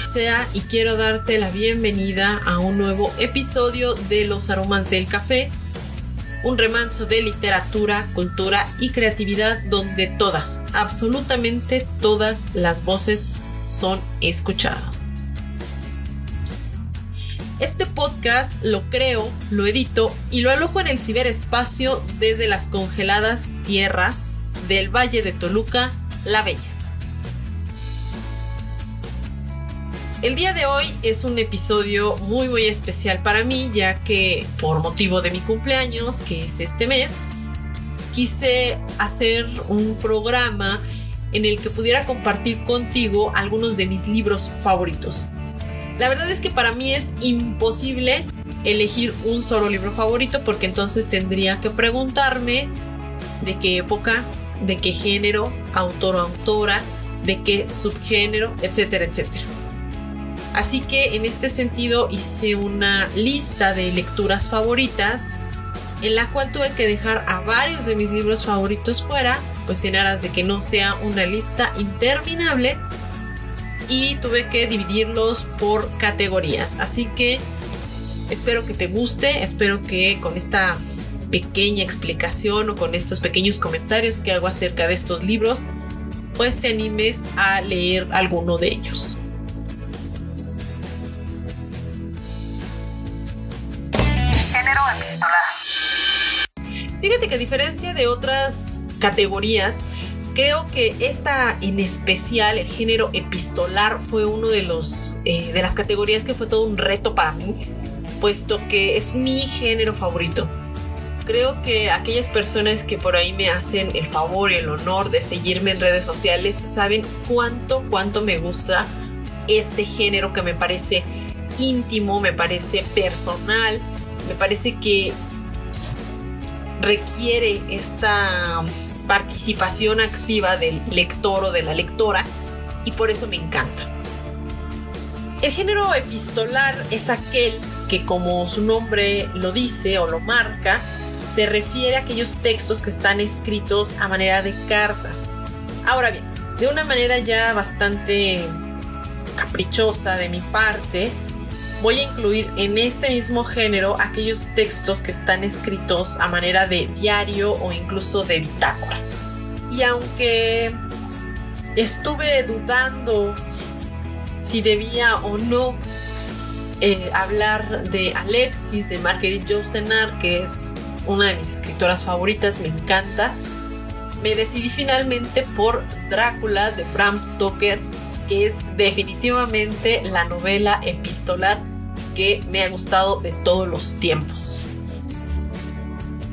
Licea y quiero darte la bienvenida a un nuevo episodio de Los Aromas del Café, un remanso de literatura, cultura y creatividad donde todas, absolutamente todas las voces son escuchadas. Este podcast lo creo, lo edito y lo alojo en el ciberespacio desde las congeladas tierras del Valle de Toluca, La Bella. El día de hoy es un episodio muy muy especial para mí ya que por motivo de mi cumpleaños, que es este mes, quise hacer un programa en el que pudiera compartir contigo algunos de mis libros favoritos. La verdad es que para mí es imposible elegir un solo libro favorito porque entonces tendría que preguntarme de qué época, de qué género, autor o autora, de qué subgénero, etcétera, etcétera. Así que en este sentido hice una lista de lecturas favoritas en la cual tuve que dejar a varios de mis libros favoritos fuera, pues en aras de que no sea una lista interminable y tuve que dividirlos por categorías. Así que espero que te guste, espero que con esta pequeña explicación o con estos pequeños comentarios que hago acerca de estos libros, pues te animes a leer alguno de ellos. Fíjate que a diferencia de otras categorías, creo que esta en especial, el género epistolar, fue uno de los eh, de las categorías que fue todo un reto para mí, puesto que es mi género favorito. Creo que aquellas personas que por ahí me hacen el favor y el honor de seguirme en redes sociales saben cuánto, cuánto me gusta este género que me parece íntimo, me parece personal, me parece que requiere esta participación activa del lector o de la lectora y por eso me encanta. El género epistolar es aquel que como su nombre lo dice o lo marca, se refiere a aquellos textos que están escritos a manera de cartas. Ahora bien, de una manera ya bastante caprichosa de mi parte, voy a incluir en este mismo género aquellos textos que están escritos a manera de diario o incluso de bitácora. Y aunque estuve dudando si debía o no eh, hablar de Alexis, de Marguerite Yourcenar, que es una de mis escritoras favoritas, me encanta, me decidí finalmente por Drácula de Bram Stoker, que es definitivamente la novela epistolar que me ha gustado de todos los tiempos.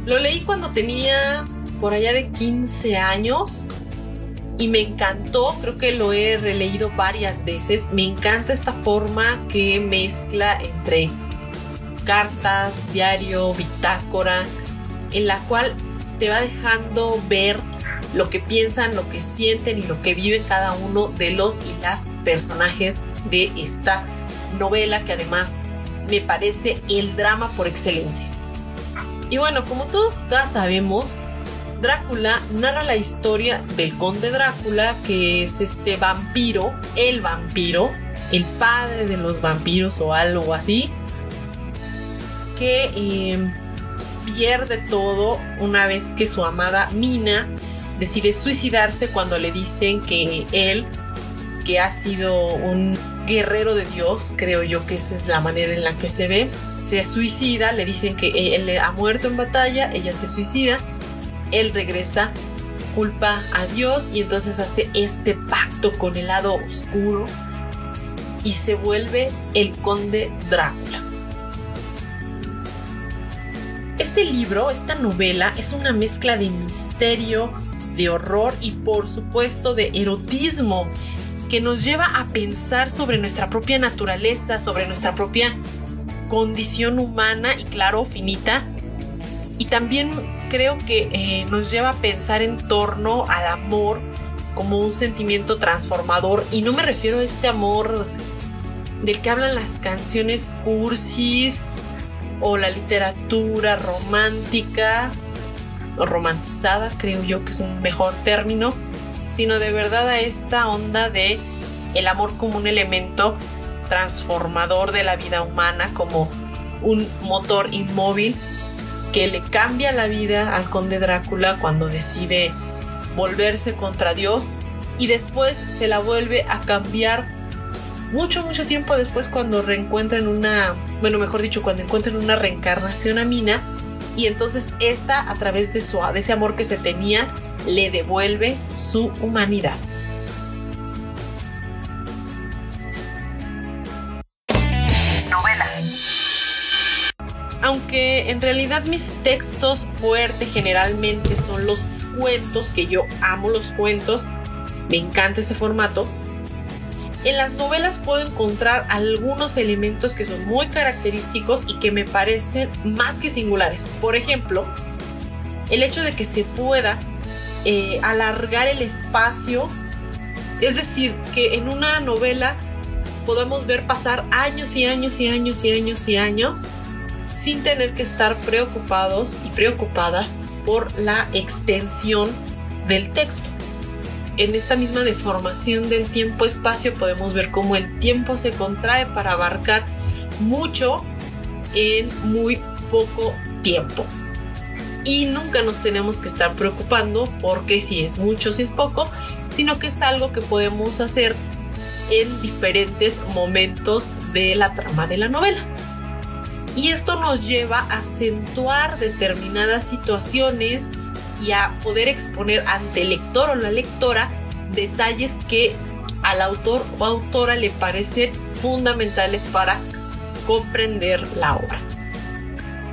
Lo leí cuando tenía por allá de 15 años y me encantó, creo que lo he releído varias veces, me encanta esta forma que mezcla entre cartas, diario, bitácora, en la cual te va dejando ver lo que piensan, lo que sienten y lo que viven cada uno de los y las personajes de esta novela que además me parece el drama por excelencia. Y bueno, como todos y todas sabemos, Drácula narra la historia del conde Drácula, que es este vampiro, el vampiro, el padre de los vampiros o algo así, que em, pierde todo una vez que su amada Mina decide suicidarse cuando le dicen que él, que ha sido un guerrero de Dios, creo yo que esa es la manera en la que se ve, se suicida, le dicen que él ha muerto en batalla, ella se suicida, él regresa, culpa a Dios y entonces hace este pacto con el lado oscuro y se vuelve el conde Drácula. Este libro, esta novela, es una mezcla de misterio, de horror y por supuesto de erotismo que nos lleva a pensar sobre nuestra propia naturaleza, sobre nuestra propia condición humana y claro, finita. Y también creo que eh, nos lleva a pensar en torno al amor como un sentimiento transformador. Y no me refiero a este amor del que hablan las canciones cursis o la literatura romántica o romantizada, creo yo que es un mejor término sino de verdad a esta onda de el amor como un elemento transformador de la vida humana, como un motor inmóvil que le cambia la vida al conde Drácula cuando decide volverse contra Dios y después se la vuelve a cambiar mucho, mucho tiempo después cuando reencuentran una, bueno, mejor dicho, cuando encuentran una reencarnación a Mina y entonces esta, a través de, su, de ese amor que se tenía, le devuelve su humanidad. aunque en realidad mis textos fuertes generalmente son los cuentos, que yo amo los cuentos, me encanta ese formato, en las novelas puedo encontrar algunos elementos que son muy característicos y que me parecen más que singulares. Por ejemplo, el hecho de que se pueda eh, alargar el espacio, es decir, que en una novela podamos ver pasar años y años y años y años y años sin tener que estar preocupados y preocupadas por la extensión del texto. En esta misma deformación del tiempo-espacio podemos ver cómo el tiempo se contrae para abarcar mucho en muy poco tiempo. Y nunca nos tenemos que estar preocupando porque si es mucho, si es poco, sino que es algo que podemos hacer en diferentes momentos de la trama de la novela y esto nos lleva a acentuar determinadas situaciones y a poder exponer ante el lector o la lectora detalles que al autor o autora le parecen fundamentales para comprender la obra.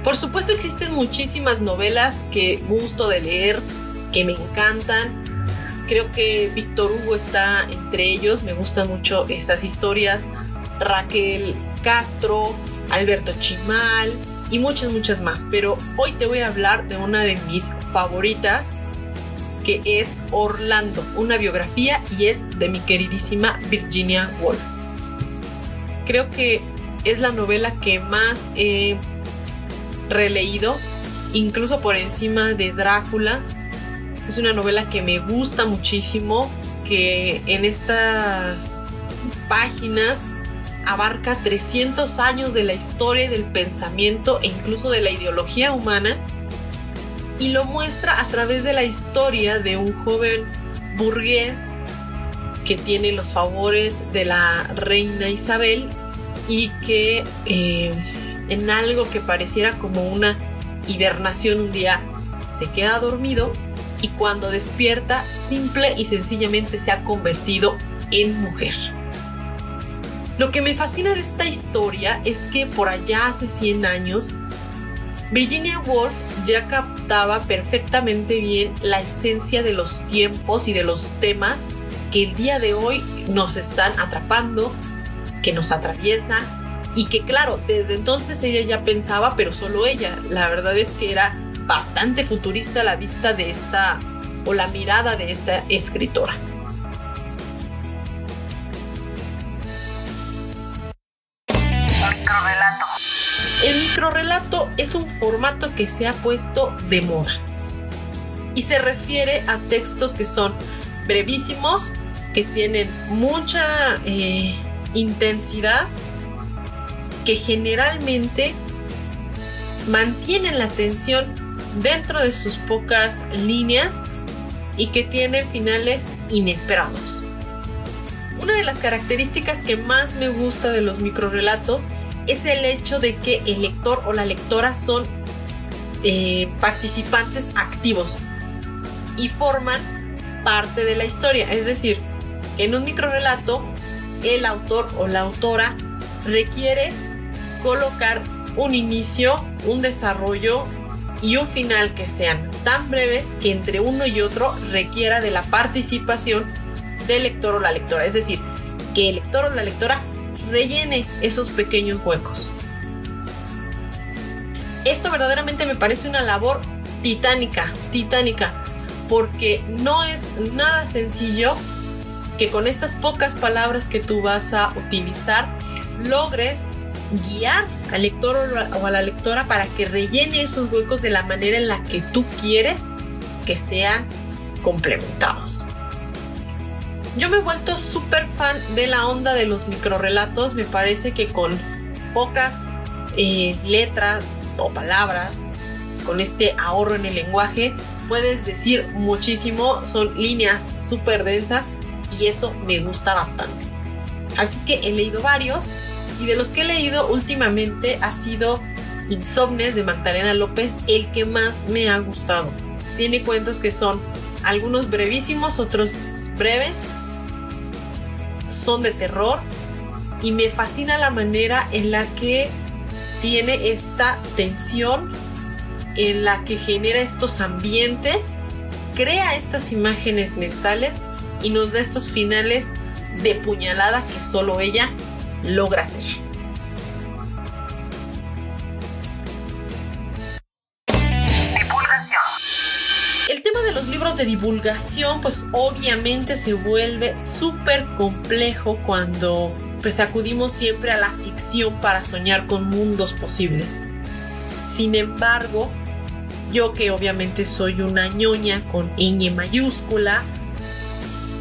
Por supuesto existen muchísimas novelas que gusto de leer, que me encantan. Creo que Víctor Hugo está entre ellos, me gustan mucho esas historias. Raquel Castro, Alberto Chimal y muchas, muchas más. Pero hoy te voy a hablar de una de mis favoritas, que es Orlando, una biografía y es de mi queridísima Virginia Woolf. Creo que es la novela que más releído, incluso por encima de Drácula. Es una novela que me gusta muchísimo, que en estas páginas abarca 300 años de la historia del pensamiento e incluso de la ideología humana y lo muestra a través de la historia de un joven burgués que tiene los favores de la reina Isabel y que eh, en algo que pareciera como una hibernación un día se queda dormido y cuando despierta simple y sencillamente se ha convertido en mujer. Lo que me fascina de esta historia es que por allá hace 100 años, Virginia Woolf ya captaba perfectamente bien la esencia de los tiempos y de los temas que el día de hoy nos están atrapando, que nos atraviesan y que claro, desde entonces ella ya pensaba, pero solo ella. La verdad es que era bastante futurista la vista de esta o la mirada de esta escritora. El microrelato es un formato que se ha puesto de moda y se refiere a textos que son brevísimos, que tienen mucha eh, intensidad, que generalmente mantienen la atención dentro de sus pocas líneas y que tienen finales inesperados. Una de las características que más me gusta de los microrelatos es el hecho de que el lector o la lectora son eh, participantes activos y forman parte de la historia. Es decir, en un microrelato, el autor o la autora requiere colocar un inicio, un desarrollo y un final que sean tan breves que entre uno y otro requiera de la participación del lector o la lectora. Es decir, que el lector o la lectora rellene esos pequeños huecos. Esto verdaderamente me parece una labor titánica, titánica, porque no es nada sencillo que con estas pocas palabras que tú vas a utilizar logres guiar al lector o a la lectora para que rellene esos huecos de la manera en la que tú quieres que sean complementados. Yo me he vuelto súper fan de la onda de los microrelatos. Me parece que con pocas eh, letras o palabras, con este ahorro en el lenguaje, puedes decir muchísimo. Son líneas súper densas y eso me gusta bastante. Así que he leído varios y de los que he leído últimamente ha sido Insomnes de Magdalena López el que más me ha gustado. Tiene cuentos que son algunos brevísimos, otros breves, son de terror y me fascina la manera en la que tiene esta tensión, en la que genera estos ambientes, crea estas imágenes mentales y nos da estos finales de puñalada que solo ella logra hacer. El tema de los libros de divulgación pues obviamente se vuelve súper complejo cuando pues acudimos siempre a la ficción para soñar con mundos posibles. Sin embargo, yo que obviamente soy una ñoña con ñ mayúscula,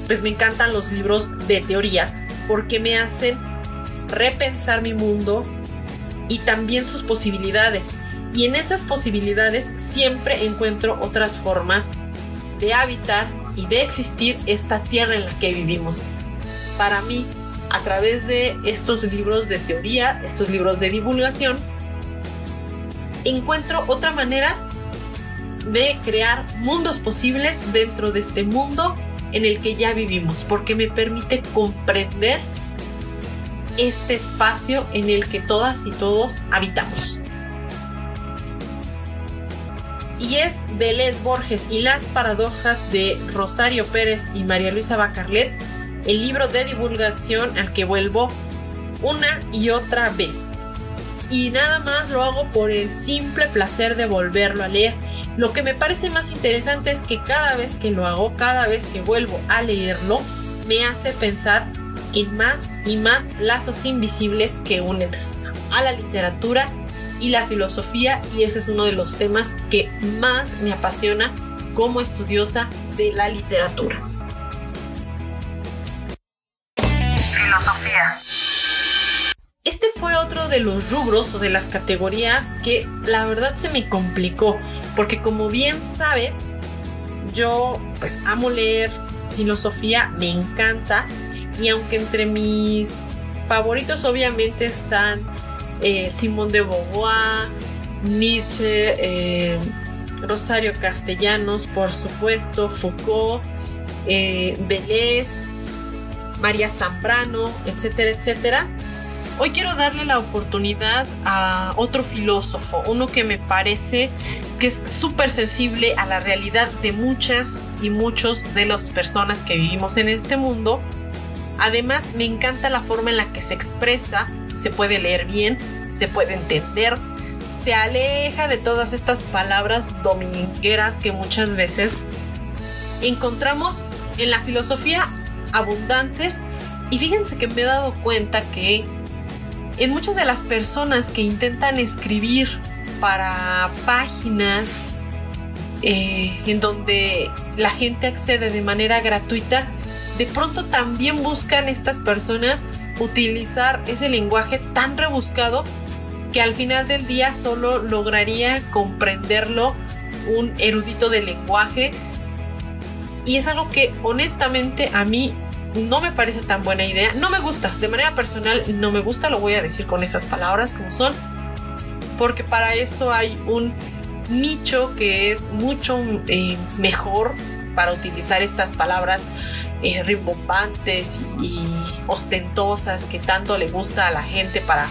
pues me encantan los libros de teoría porque me hacen repensar mi mundo y también sus posibilidades. Y en esas posibilidades siempre encuentro otras formas de habitar y de existir esta tierra en la que vivimos. Para mí, a través de estos libros de teoría, estos libros de divulgación, encuentro otra manera de crear mundos posibles dentro de este mundo en el que ya vivimos, porque me permite comprender este espacio en el que todas y todos habitamos. Y es Les Borges y las paradojas de Rosario Pérez y María Luisa Bacarlet, el libro de divulgación al que vuelvo una y otra vez. Y nada más lo hago por el simple placer de volverlo a leer. Lo que me parece más interesante es que cada vez que lo hago, cada vez que vuelvo a leerlo, me hace pensar y más y más lazos invisibles que unen a la literatura y la filosofía y ese es uno de los temas que más me apasiona como estudiosa de la literatura. Filosofía. Este fue otro de los rubros o de las categorías que la verdad se me complicó porque como bien sabes, yo pues amo leer filosofía, me encanta y aunque entre mis favoritos obviamente están eh, Simón de Beauvoir, Nietzsche, eh, Rosario Castellanos, por supuesto, Foucault, eh, María Zambrano, etcétera, etcétera. Hoy quiero darle la oportunidad a otro filósofo, uno que me parece que es súper sensible a la realidad de muchas y muchos de las personas que vivimos en este mundo Además, me encanta la forma en la que se expresa, se puede leer bien, se puede entender, se aleja de todas estas palabras domingueras que muchas veces encontramos en la filosofía abundantes. Y fíjense que me he dado cuenta que en muchas de las personas que intentan escribir para páginas eh, en donde la gente accede de manera gratuita, de pronto también buscan estas personas utilizar ese lenguaje tan rebuscado que al final del día solo lograría comprenderlo un erudito del lenguaje. Y es algo que honestamente a mí no me parece tan buena idea. No me gusta, de manera personal no me gusta, lo voy a decir con esas palabras como son. Porque para eso hay un nicho que es mucho eh, mejor para utilizar estas palabras eh, rimbombantes y, ostentosas que tanto le gusta a la gente para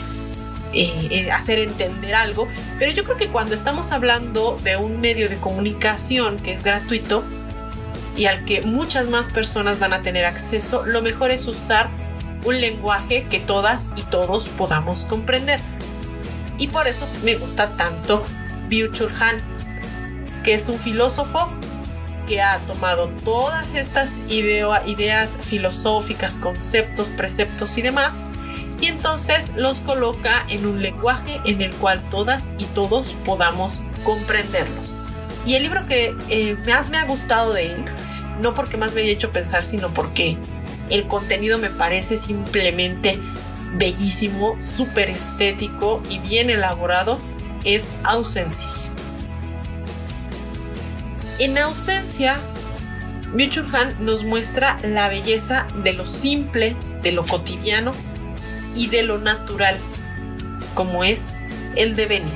eh, eh, hacer entender algo. Pero yo creo que cuando estamos hablando de un medio de comunicación que es gratuito y al que muchas más personas van a tener acceso, lo mejor es usar un lenguaje que todas y todos podamos comprender. Y por eso me gusta tanto Byung-Chul que es un filósofo que ha tomado todas estas ideas filosóficas, conceptos, preceptos y demás, y entonces los coloca en un lenguaje en el cual todas y todos podamos comprenderlos. Y el libro que eh, más me ha gustado de él, no porque más me haya hecho pensar, sino porque el contenido me parece simplemente bellísimo, súper estético y bien elaborado, es Ausencia. En Ausencia, byung Han nos muestra la belleza de lo simple, de lo cotidiano y de lo natural, como es el devenir.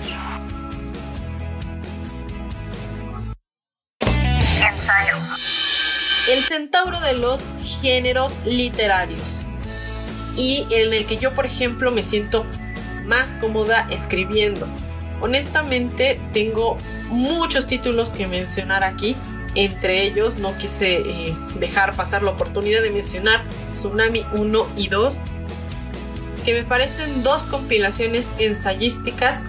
El centauro de los géneros literarios y en el que yo, por ejemplo, me siento más cómoda escribiendo. Honestamente, tengo muchos títulos que mencionar aquí. Entre ellos, no quise eh, dejar pasar la oportunidad de mencionar Tsunami 1 y 2, que me parecen dos compilaciones ensayísticas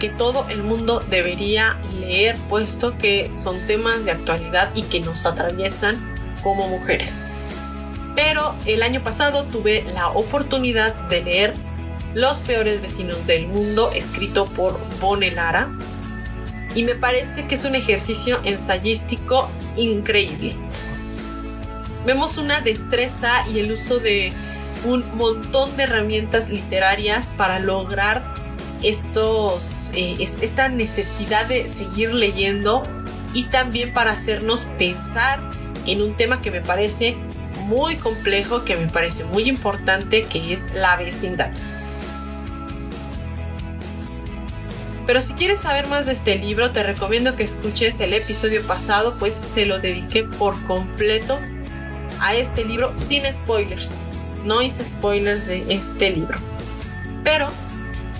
que todo el mundo debería leer, puesto que son temas de actualidad y que nos atraviesan como mujeres. Pero el año pasado tuve la oportunidad de leer Los peores vecinos del mundo, escrito por Bone Lara, y me parece que es un ejercicio ensayístico increíble. Vemos una destreza y el uso de un montón de herramientas literarias para lograr eh, esta necesidad de seguir leyendo y también para hacernos pensar en un tema que me parece muy complejo que me parece muy importante, que es la vecindad. Pero si quieres saber más de este libro, te recomiendo que escuches el episodio pasado, pues se lo dediqué por completo a este libro sin spoilers. No hice spoilers de este libro. Pero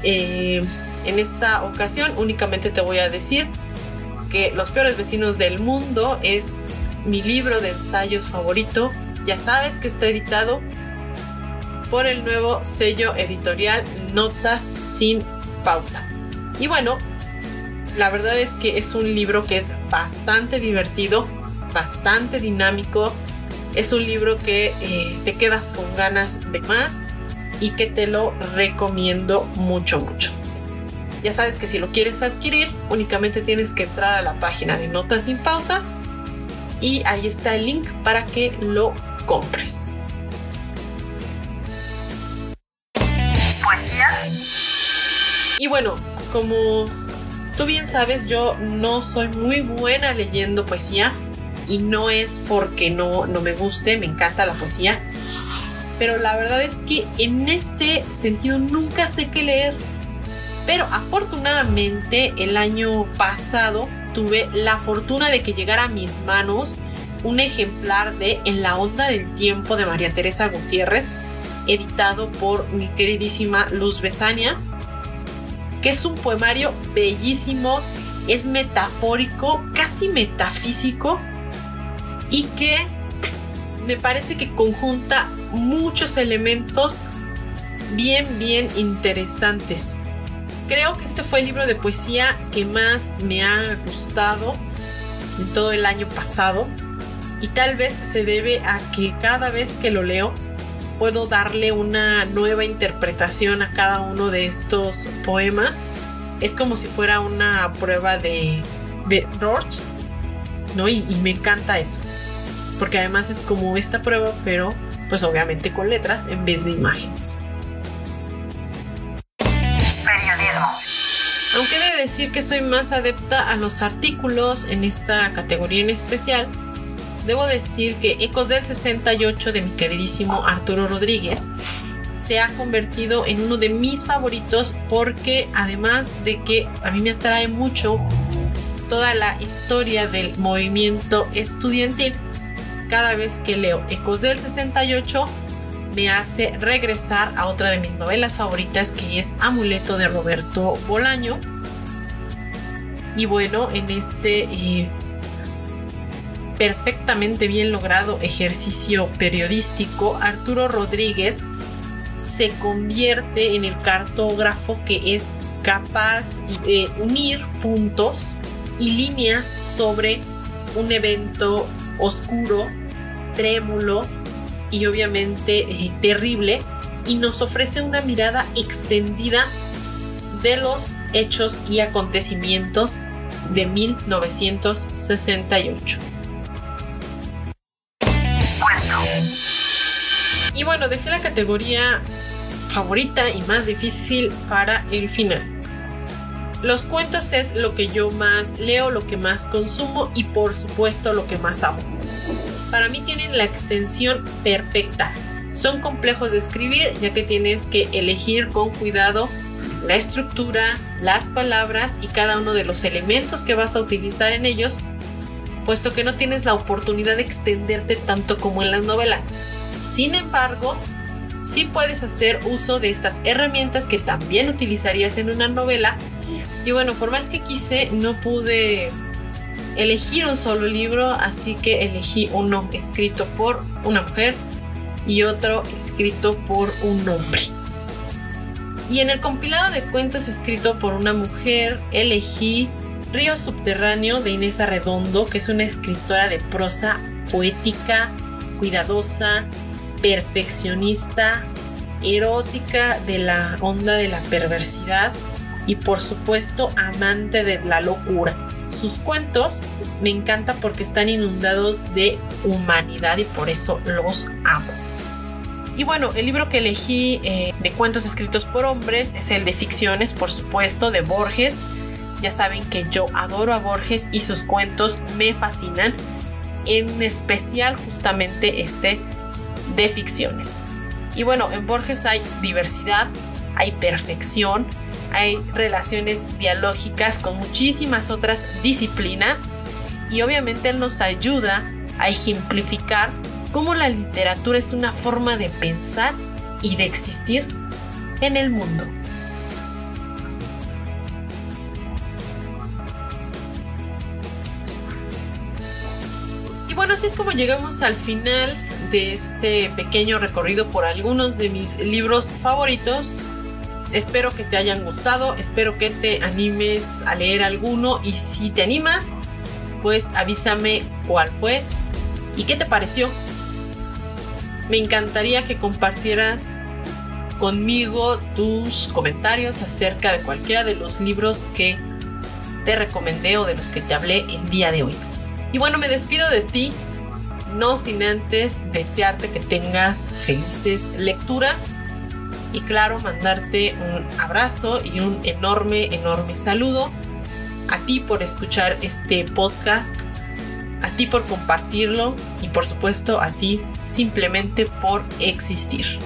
eh, en esta ocasión únicamente te voy a decir que Los peores vecinos del mundo es mi libro de ensayos favorito ya sabes que está editado por el nuevo sello editorial Notas sin pauta. Y bueno, la verdad es que es un libro que es bastante divertido, bastante dinámico. Es un libro que eh, te quedas con ganas de más y que te lo recomiendo mucho, mucho. Ya sabes que si lo quieres adquirir, únicamente tienes que entrar a la página de Notas sin pauta y ahí está el link para que lo compres. Y bueno, como tú bien sabes, yo no soy muy buena leyendo poesía y no es porque no, no me guste, me encanta la poesía. Pero la verdad es que en este sentido nunca sé qué leer. Pero afortunadamente el año pasado tuve la fortuna de que llegara a mis manos un ejemplar de En la onda del tiempo de María Teresa Gutiérrez, editado por mi queridísima Luz Besania, que es un poemario bellísimo, es metafórico, casi metafísico, y que me parece que conjunta muchos elementos bien, bien interesantes. Creo que este fue el libro de poesía que más me ha gustado en todo el año pasado y tal vez se debe a que cada vez que lo leo puedo darle una nueva interpretación a cada uno de estos poemas. Es como si fuera una prueba de, de ¿no? Y, y me encanta eso. Porque además es como esta prueba, pero pues obviamente con letras en vez de imágenes. Aunque he de decir que soy más adepta a los artículos en esta categoría en especial, debo decir que Ecos del 68 de mi queridísimo Arturo Rodríguez se ha convertido en uno de mis favoritos porque además de que a mí me atrae mucho toda la historia del movimiento estudiantil, cada vez que leo Ecos del 68 me hace regresar a otra de mis novelas favoritas que es Amuleto de Roberto Bolaño. Y bueno, en este eh, perfectamente bien logrado ejercicio periodístico, Arturo Rodríguez se convierte en el cartógrafo que es capaz de unir puntos y líneas sobre un evento oscuro, trémulo y obviamente eh, terrible y nos ofrece una mirada extendida de los hechos y acontecimientos de 1968. Y bueno, dejé la categoría favorita y más difícil para el final. Los cuentos es lo que yo más leo, lo que más consumo y por supuesto lo que más amo. Para mí tienen la extensión perfecta. Son complejos de escribir ya que tienes que elegir con cuidado la estructura, las palabras y cada uno de los elementos que vas a utilizar en ellos, puesto que no tienes la oportunidad de extenderte tanto como en las novelas. Sin embargo, sí puedes hacer uso de estas herramientas que también utilizarías en una novela. Y bueno, por más que quise, no pude elegir un solo libro, así que elegí uno escrito por una mujer y otro escrito por un hombre. Y en el compilado de cuentos escrito por una mujer elegí Río Subterráneo de Inés Arredondo, que es una escritora de prosa poética, cuidadosa, perfeccionista, erótica de la onda de la perversidad y por supuesto amante de la locura. Sus cuentos me encantan porque están inundados de humanidad y por eso los amo. Y bueno, el libro que elegí eh, de cuentos escritos por hombres es el de ficciones, por supuesto, de Borges. Ya saben que yo adoro a Borges y sus cuentos me fascinan, en especial justamente este de ficciones. Y bueno, en Borges hay diversidad, hay perfección, hay relaciones dialógicas con muchísimas otras disciplinas y obviamente él nos ayuda a ejemplificar cómo la literatura es una forma de pensar y de existir en el mundo. Bueno, así es como llegamos al final de este pequeño recorrido por algunos de mis libros favoritos. Espero que te hayan gustado, espero que te animes a leer alguno y si te animas, pues avísame cuál fue y qué te pareció. Me encantaría que compartieras conmigo tus comentarios acerca de cualquiera de los libros que te recomendé o de los que te hablé el día de hoy. Y bueno, me despido de ti, no sin antes desearte que tengas felices lecturas y claro, mandarte un abrazo y un enorme, enorme saludo a ti por escuchar este podcast, a ti por compartirlo y por supuesto a ti simplemente por existir.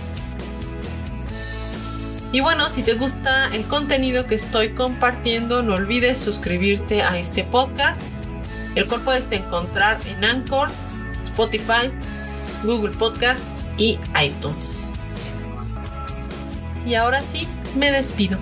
Y bueno, si te gusta el contenido que estoy compartiendo, no olvides suscribirte a este podcast, el cual puedes encontrar en Anchor, Spotify, Google Podcast y iTunes. Y ahora sí, me despido.